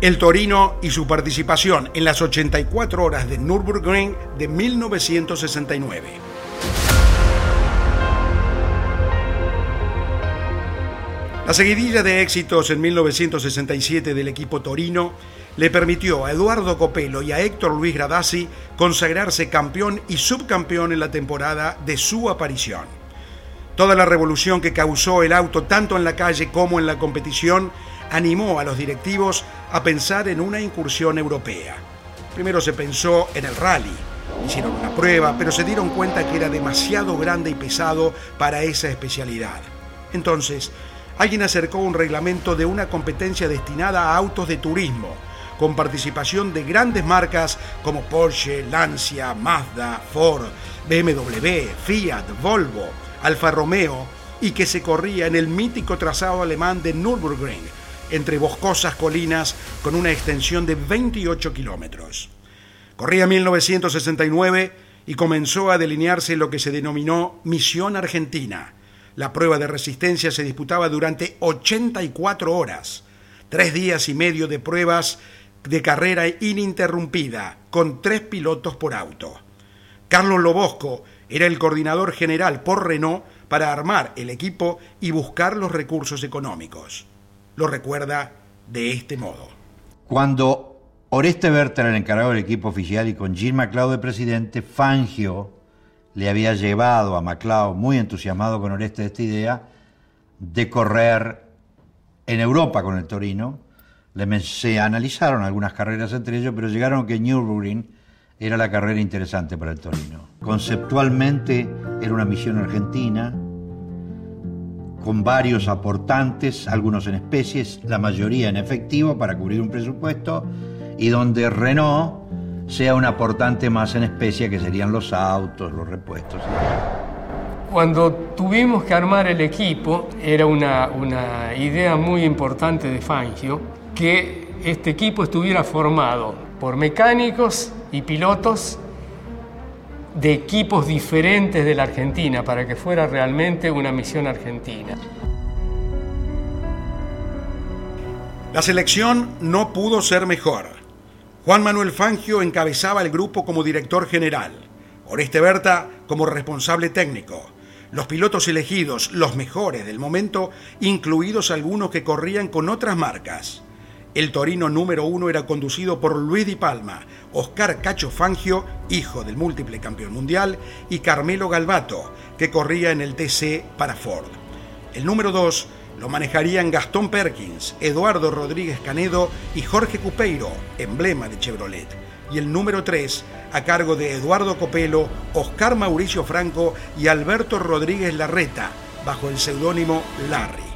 El Torino y su participación en las 84 horas de Nürburgring de 1969. La seguidilla de éxitos en 1967 del equipo Torino le permitió a Eduardo Copelo y a Héctor Luis Gradasi consagrarse campeón y subcampeón en la temporada de su aparición. Toda la revolución que causó el auto tanto en la calle como en la competición animó a los directivos a pensar en una incursión europea. Primero se pensó en el rally. Hicieron una prueba, pero se dieron cuenta que era demasiado grande y pesado para esa especialidad. Entonces, alguien acercó un reglamento de una competencia destinada a autos de turismo, con participación de grandes marcas como Porsche, Lancia, Mazda, Ford, BMW, Fiat, Volvo, Alfa Romeo, y que se corría en el mítico trazado alemán de Nürburgring, entre boscosas colinas con una extensión de 28 kilómetros. Corría 1969 y comenzó a delinearse lo que se denominó Misión Argentina. La prueba de resistencia se disputaba durante 84 horas, tres días y medio de pruebas de carrera ininterrumpida, con tres pilotos por auto. Carlos Lobosco era el coordinador general por Renault para armar el equipo y buscar los recursos económicos lo recuerda de este modo. Cuando Oreste Berta era el encargado del equipo oficial y con Gilles MacLeod de presidente, Fangio le había llevado a MacLeod, muy entusiasmado con Oreste, esta idea de correr en Europa con el Torino. Se analizaron algunas carreras entre ellos, pero llegaron a que Nürburgring era la carrera interesante para el Torino. Conceptualmente era una misión argentina, con varios aportantes, algunos en especies, la mayoría en efectivo para cubrir un presupuesto, y donde Renault sea un aportante más en especie, que serían los autos, los repuestos. Cuando tuvimos que armar el equipo, era una, una idea muy importante de Fangio que este equipo estuviera formado por mecánicos y pilotos de equipos diferentes de la Argentina para que fuera realmente una misión argentina. La selección no pudo ser mejor. Juan Manuel Fangio encabezaba el grupo como director general, Oreste Berta como responsable técnico. Los pilotos elegidos, los mejores del momento, incluidos algunos que corrían con otras marcas. El Torino número uno era conducido por Luis Di Palma, Oscar Cacho Fangio, hijo del múltiple campeón mundial, y Carmelo Galvato, que corría en el TC para Ford. El número dos lo manejarían Gastón Perkins, Eduardo Rodríguez Canedo y Jorge Cupeiro, emblema de Chevrolet. Y el número 3 a cargo de Eduardo Copelo, Oscar Mauricio Franco y Alberto Rodríguez Larreta, bajo el seudónimo Larry.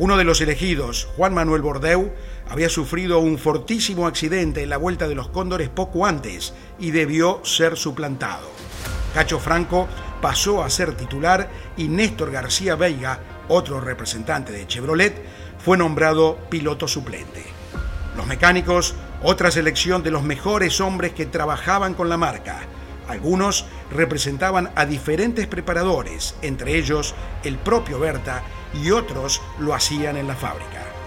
Uno de los elegidos, Juan Manuel Bordeu, había sufrido un fortísimo accidente en la Vuelta de los Cóndores poco antes y debió ser suplantado. Cacho Franco pasó a ser titular y Néstor García Veiga, otro representante de Chevrolet, fue nombrado piloto suplente. Los mecánicos, otra selección de los mejores hombres que trabajaban con la marca. Algunos representaban a diferentes preparadores, entre ellos el propio Berta, y otros lo hacían en la fábrica.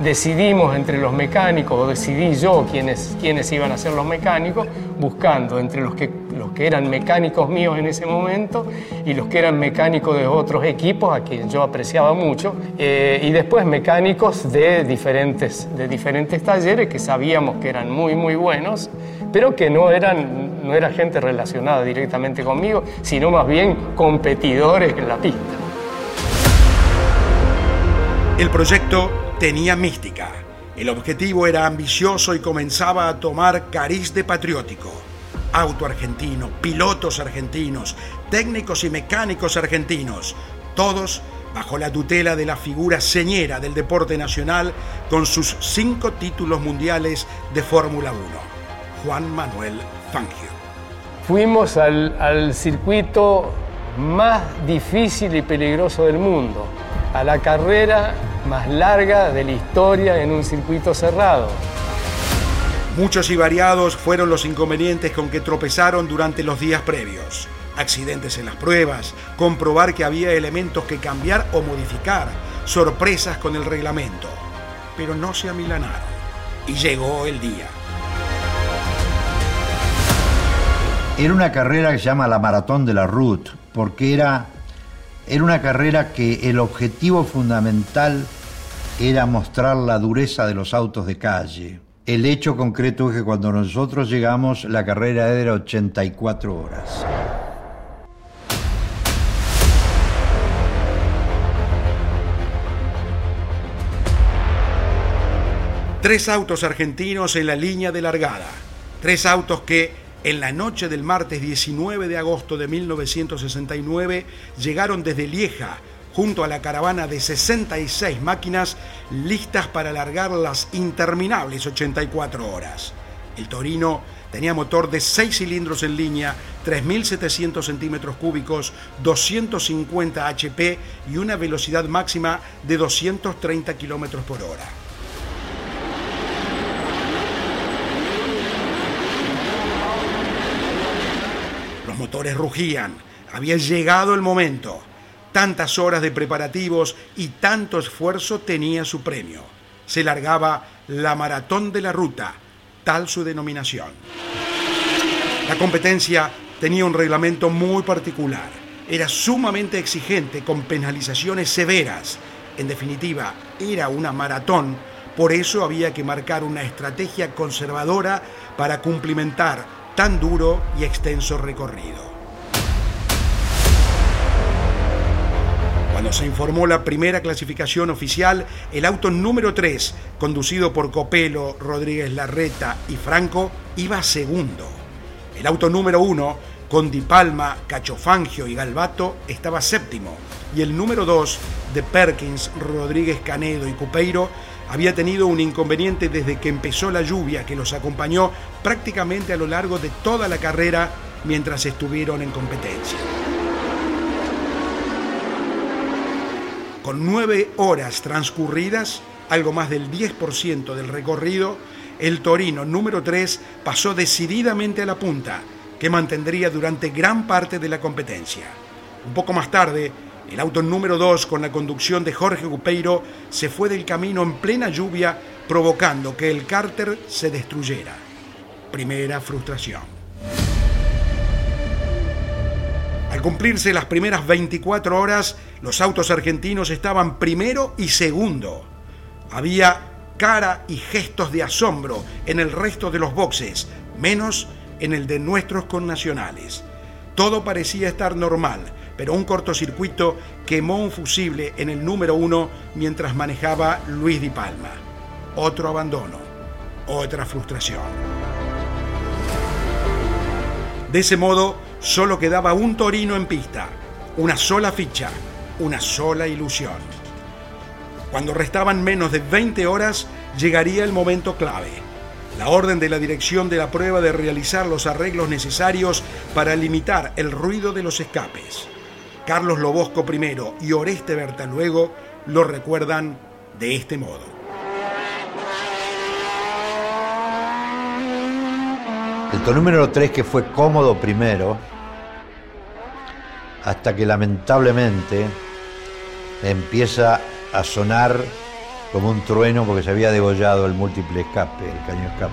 Decidimos entre los mecánicos, o decidí yo quiénes, iban a ser los mecánicos, buscando entre los que, los que eran mecánicos míos en ese momento y los que eran mecánicos de otros equipos, a quienes yo apreciaba mucho, eh, y después mecánicos de diferentes, de diferentes talleres que sabíamos que eran muy, muy buenos, pero que no eran, no era gente relacionada directamente conmigo, sino más bien competidores en la pista. El proyecto tenía mística. El objetivo era ambicioso y comenzaba a tomar cariz de patriótico. Auto argentino, pilotos argentinos, técnicos y mecánicos argentinos, todos bajo la tutela de la figura señera del deporte nacional con sus cinco títulos mundiales de Fórmula 1, Juan Manuel Fangio. Fuimos al, al circuito más difícil y peligroso del mundo, a la carrera más larga de la historia en un circuito cerrado. Muchos y variados fueron los inconvenientes con que tropezaron durante los días previos. Accidentes en las pruebas, comprobar que había elementos que cambiar o modificar, sorpresas con el reglamento. Pero no se amilanaron. Y llegó el día. Era una carrera que se llama la Maratón de la Ruth, porque era, era una carrera que el objetivo fundamental era mostrar la dureza de los autos de calle. El hecho concreto es que cuando nosotros llegamos la carrera era 84 horas. Tres autos argentinos en la línea de largada. Tres autos que en la noche del martes 19 de agosto de 1969 llegaron desde Lieja junto a la caravana de 66 máquinas listas para alargar las interminables 84 horas. El Torino tenía motor de 6 cilindros en línea, 3.700 centímetros cúbicos, 250 HP y una velocidad máxima de 230 kilómetros por hora. motores rugían. Había llegado el momento. Tantas horas de preparativos y tanto esfuerzo tenía su premio. Se largaba la maratón de la ruta, tal su denominación. La competencia tenía un reglamento muy particular. Era sumamente exigente con penalizaciones severas. En definitiva, era una maratón, por eso había que marcar una estrategia conservadora para cumplimentar tan duro y extenso recorrido. Cuando se informó la primera clasificación oficial, el auto número 3, conducido por Copelo, Rodríguez Larreta y Franco, iba segundo. El auto número 1, con Di Palma, Cachofangio y Galvato, estaba séptimo. Y el número 2, de Perkins, Rodríguez Canedo y Cupeiro, había tenido un inconveniente desde que empezó la lluvia que los acompañó prácticamente a lo largo de toda la carrera mientras estuvieron en competencia. Con nueve horas transcurridas, algo más del 10% del recorrido, el Torino número 3 pasó decididamente a la punta, que mantendría durante gran parte de la competencia. Un poco más tarde, el auto número 2, con la conducción de Jorge Gupeiro, se fue del camino en plena lluvia, provocando que el cárter se destruyera. Primera frustración. Al cumplirse las primeras 24 horas, los autos argentinos estaban primero y segundo. Había cara y gestos de asombro en el resto de los boxes, menos en el de nuestros connacionales. Todo parecía estar normal, pero un cortocircuito quemó un fusible en el número uno mientras manejaba Luis Di Palma. Otro abandono, otra frustración. De ese modo, solo quedaba un Torino en pista, una sola ficha, una sola ilusión. Cuando restaban menos de 20 horas, llegaría el momento clave. La orden de la dirección de la prueba de realizar los arreglos necesarios para limitar el ruido de los escapes. Carlos Lobosco primero y Oreste Berta luego lo recuerdan de este modo. El número 3 que fue cómodo primero, hasta que lamentablemente empieza a sonar como un trueno porque se había degollado el múltiple escape, el caño escape.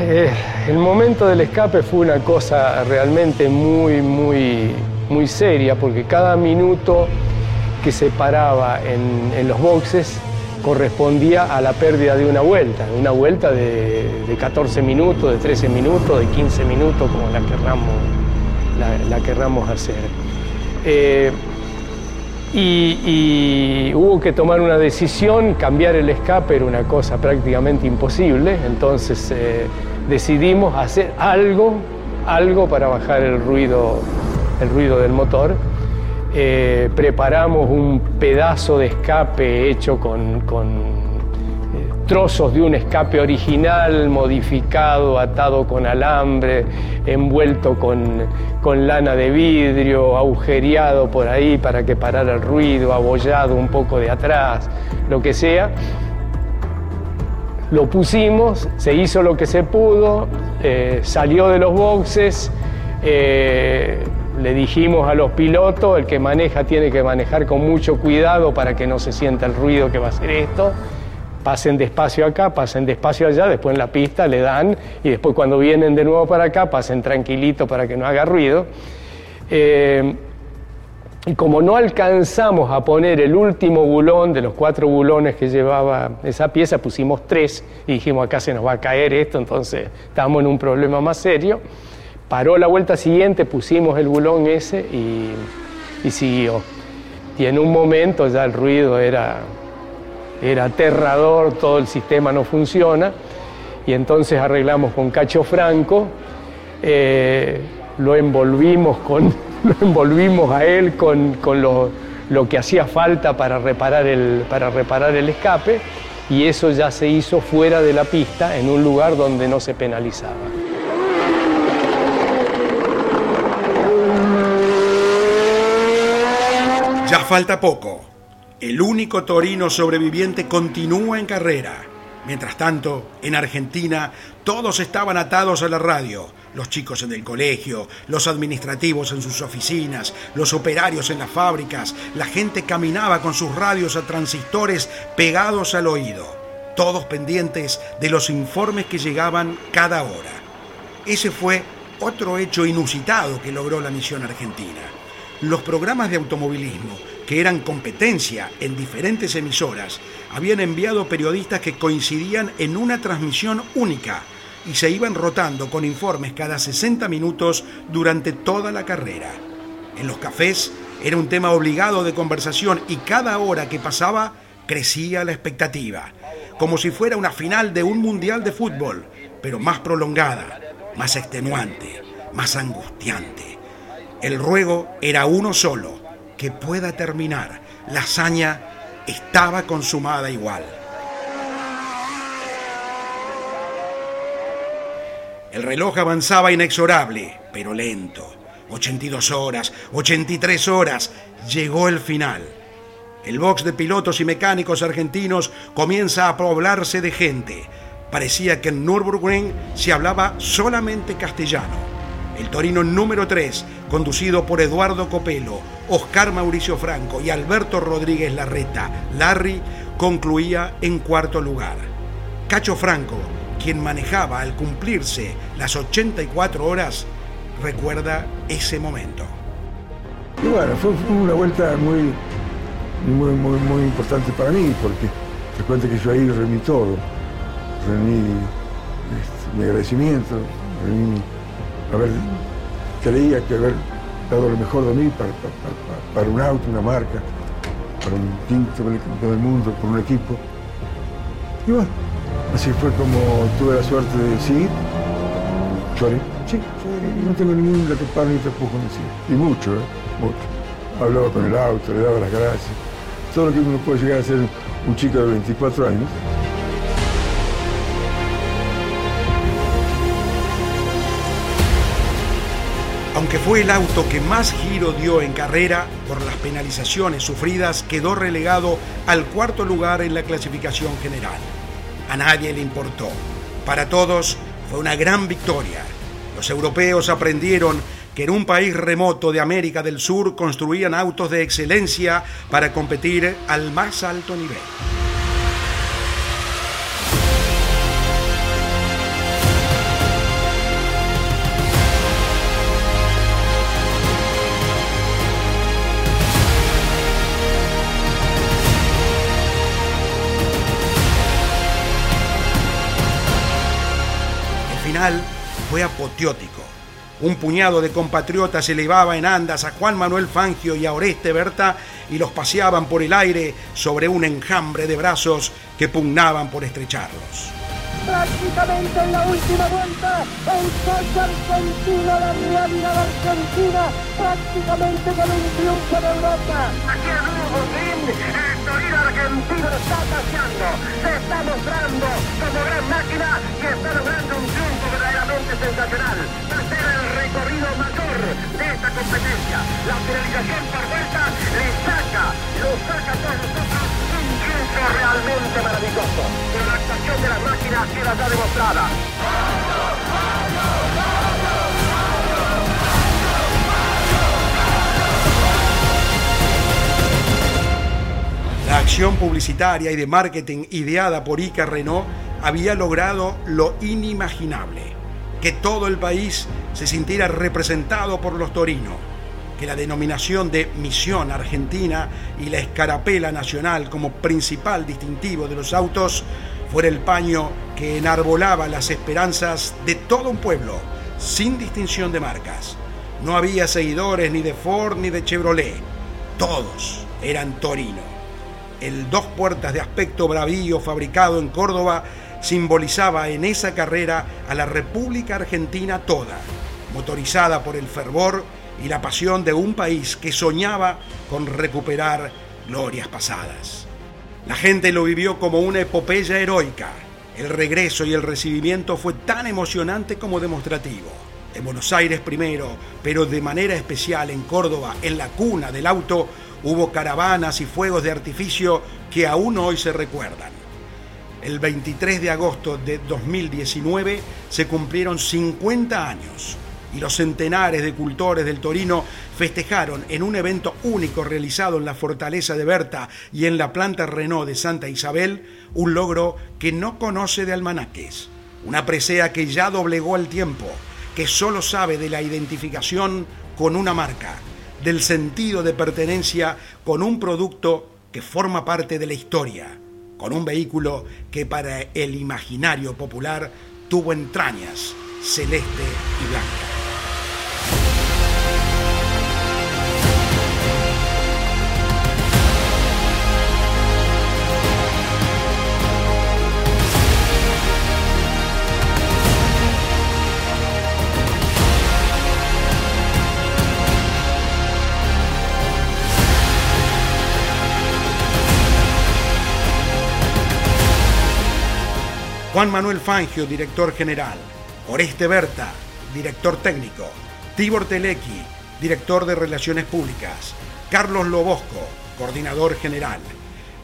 Eh, el momento del escape fue una cosa realmente muy, muy muy seria porque cada minuto que se paraba en, los boxes correspondía a la pérdida de una vuelta, una vuelta de, 14 minutos, de 13 minutos, de 15 minutos, como la querramos, la, hacer. Eh, y, hubo que tomar una decisión, cambiar el escape era una cosa prácticamente imposible, entonces eh, decidimos hacer algo, algo para bajar el ruido el ruido del motor. Eh, preparamos un pedazo de escape hecho con, eh, trozos de un escape original, modificado, atado con alambre, envuelto con, lana de vidrio, agujereado por ahí para que parara el ruido, abollado un poco de atrás, lo que sea. Lo pusimos, se hizo lo que se pudo, eh, salió de los boxes le dijimos a los pilotos, el que maneja tiene que manejar con mucho cuidado para que no se sienta el ruido que va a hacer esto. pasen despacio acá, pasen despacio allá, después en la pista le dan y después cuando vienen de nuevo para acá, pasen tranquilito para que no haga ruido. Eh, y como no alcanzamos a poner el último bulón de los cuatro bulones que llevaba esa pieza, pusimos tres y dijimos acá se nos va a caer esto, entonces estamos en un problema más serio. Paró la vuelta siguiente, pusimos el bulón ese y, siguió. Y en un momento ya el ruido era, era aterrador, todo el sistema no funciona. Y entonces arreglamos con Cacho Franco, eh, lo envolvimos con lo envolvimos a él con, lo, que hacía falta para reparar, el, para reparar el escape y eso ya se hizo fuera de la pista en un lugar donde no se penalizaba. Ya falta poco. El único torino sobreviviente continúa en carrera. Mientras tanto, en Argentina, todos estaban atados a la radio los chicos en el colegio, los administrativos en sus oficinas, los operarios en las fábricas, la gente caminaba con sus radios a transistores pegados al oído, todos pendientes de los informes que llegaban cada hora. Ese fue otro hecho inusitado que logró la misión argentina. Los programas de automovilismo, que eran competencia en diferentes emisoras, habían enviado periodistas que coincidían en una transmisión única y se iban rotando con informes cada 60 minutos durante toda la carrera. En los cafés era un tema obligado de conversación y cada hora que pasaba crecía la expectativa, como si fuera una final de un mundial de fútbol, pero más prolongada, más extenuante, más angustiante. El ruego era uno solo, que pueda terminar. La hazaña estaba consumada igual. El reloj avanzaba inexorable, pero lento. 82 horas, 83 horas, llegó el final. El box de pilotos y mecánicos argentinos comienza a poblarse de gente. Parecía que en Nürburgring se hablaba solamente castellano. El Torino número 3, conducido por Eduardo Copelo, Oscar Mauricio Franco y Alberto Rodríguez Larreta, Larry, concluía en cuarto lugar. Cacho Franco quien manejaba al cumplirse las 84 horas, recuerda ese momento. Y bueno, fue, una vuelta muy, muy, muy, importante para mí, porque te cuento que yo ahí reuní todo. Reuní este, mi agradecimiento, reuní haber, creía que haber dado lo mejor de mí para, un auto, una marca, para un quinto del mundo, por un equipo. Y bueno, Así fue como tuve la suerte de decir, lloré, sí, sí, no tengo ningún paro ni tapujo en decir. Y mucho, ¿eh? Mucho. Hablaba con el auto, le daba las gracias. Todo lo que uno puede llegar a ser un chico de 24 años. Aunque fue el auto que más giro dio en carrera, por las penalizaciones sufridas quedó relegado al cuarto lugar en la clasificación general a nadie le importó. Para todos fue una gran victoria. Los europeos aprendieron que en un país remoto de América del Sur construían autos de excelencia para competir al más alto nivel. Fue apoteótico. Un puñado de compatriotas elevaba en andas a Juan Manuel Fangio y a Oreste Berta y los paseaban por el aire sobre un enjambre de brazos que pugnaban por estrecharlos prácticamente en la última vuelta, el coche argentino, la realidad argentina, prácticamente con un triunfo de Europa. Aquí en Nürburgring, el Torino argentino está paseando, se está mostrando como gran sensacional. Va a ser el recorrido mayor de esta competencia. La finalización por vuelta le saca, lo saca a nosotros un triunfo realmente maravilloso. Con la actuación de las máquinas queda ya demostrada. La acción publicitaria y de marketing ideada por Ica Renault había logrado lo inimaginable, que todo el país se sintiera representado por los torinos, que la denominación de Misión Argentina y la escarapela nacional como principal distintivo de los autos fuera el paño que enarbolaba las esperanzas de todo un pueblo, sin distinción de marcas. No había seguidores ni de Ford ni de Chevrolet, todos eran Torino. El dos puertas de aspecto bravío fabricado en Córdoba simbolizaba en esa carrera a la República Argentina toda, motorizada por el fervor y la pasión de un país que soñaba con recuperar glorias pasadas. La gente lo vivió como una epopeya heroica. El regreso y el recibimiento fue tan emocionante como demostrativo. En Buenos Aires primero, pero de manera especial en Córdoba, en la cuna del auto, hubo caravanas y fuegos de artificio que aún hoy se recuerdan. El 23 de agosto de 2019 se cumplieron 50 años y los centenares de cultores del Torino festejaron en un evento único realizado en la fortaleza de Berta y en la planta Renault de Santa Isabel, un logro que no conoce de almanaques, una presea que ya doblegó el tiempo, que solo sabe de la identificación con una marca, del sentido de pertenencia con un producto que forma parte de la historia con un vehículo que para el imaginario popular tuvo entrañas celeste y blanca. Juan Manuel Fangio, director general. Oreste Berta, director técnico. Tibor Telequi, director de Relaciones Públicas. Carlos Lobosco, coordinador general.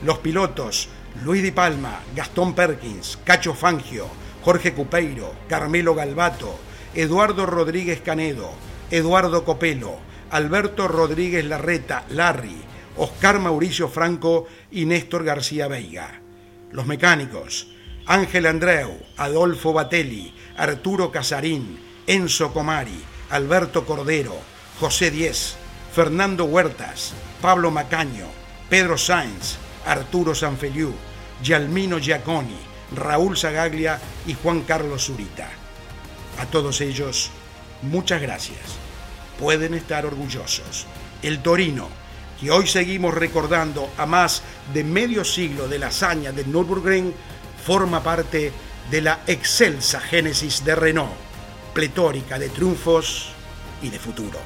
Los pilotos, Luis Di Palma, Gastón Perkins, Cacho Fangio, Jorge Cupeiro, Carmelo Galvato, Eduardo Rodríguez Canedo, Eduardo Copelo, Alberto Rodríguez Larreta, Larry, Oscar Mauricio Franco y Néstor García Veiga. Los mecánicos, Ángel Andreu, Adolfo Batelli, Arturo Casarín, Enzo Comari, Alberto Cordero, José Diez, Fernando Huertas, Pablo Macaño, Pedro Sáenz, Arturo Sanfeliú, Yalmino Giaconi, Raúl Zagaglia y Juan Carlos Zurita. A todos ellos, muchas gracias. Pueden estar orgullosos. El Torino, que hoy seguimos recordando a más de medio siglo de la hazaña del Nürburgring, forma parte de la excelsa génesis de Renault, pletórica de triunfos y de futuro.